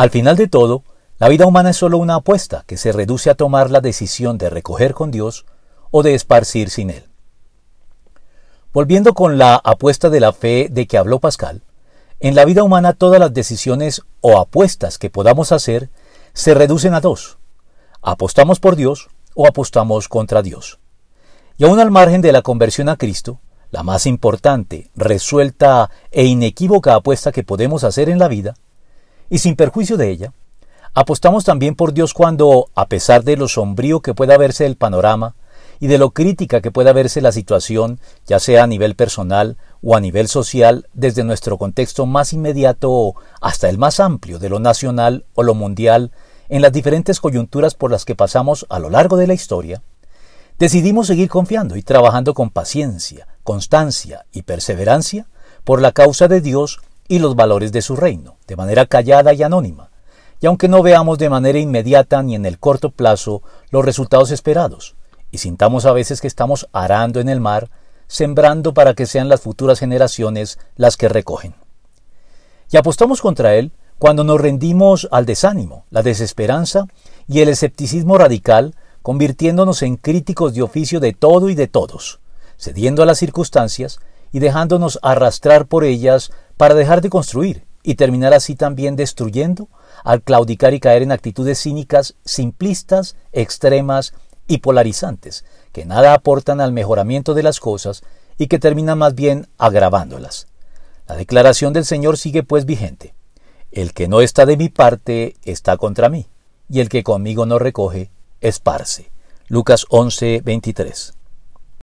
Al final de todo, la vida humana es solo una apuesta que se reduce a tomar la decisión de recoger con Dios o de esparcir sin Él. Volviendo con la apuesta de la fe de que habló Pascal, en la vida humana todas las decisiones o apuestas que podamos hacer se reducen a dos. Apostamos por Dios o apostamos contra Dios. Y aún al margen de la conversión a Cristo, la más importante, resuelta e inequívoca apuesta que podemos hacer en la vida, y sin perjuicio de ella, apostamos también por Dios cuando, a pesar de lo sombrío que pueda verse el panorama y de lo crítica que pueda verse la situación, ya sea a nivel personal o a nivel social, desde nuestro contexto más inmediato hasta el más amplio de lo nacional o lo mundial, en las diferentes coyunturas por las que pasamos a lo largo de la historia, decidimos seguir confiando y trabajando con paciencia, constancia y perseverancia por la causa de Dios y los valores de su reino, de manera callada y anónima, y aunque no veamos de manera inmediata ni en el corto plazo los resultados esperados, y sintamos a veces que estamos arando en el mar, sembrando para que sean las futuras generaciones las que recogen. Y apostamos contra él cuando nos rendimos al desánimo, la desesperanza y el escepticismo radical, convirtiéndonos en críticos de oficio de todo y de todos, cediendo a las circunstancias y dejándonos arrastrar por ellas para dejar de construir y terminar así también destruyendo al claudicar y caer en actitudes cínicas, simplistas, extremas y polarizantes, que nada aportan al mejoramiento de las cosas y que terminan más bien agravándolas. La declaración del Señor sigue pues vigente. El que no está de mi parte está contra mí, y el que conmigo no recoge, esparce. Lucas 11, 23.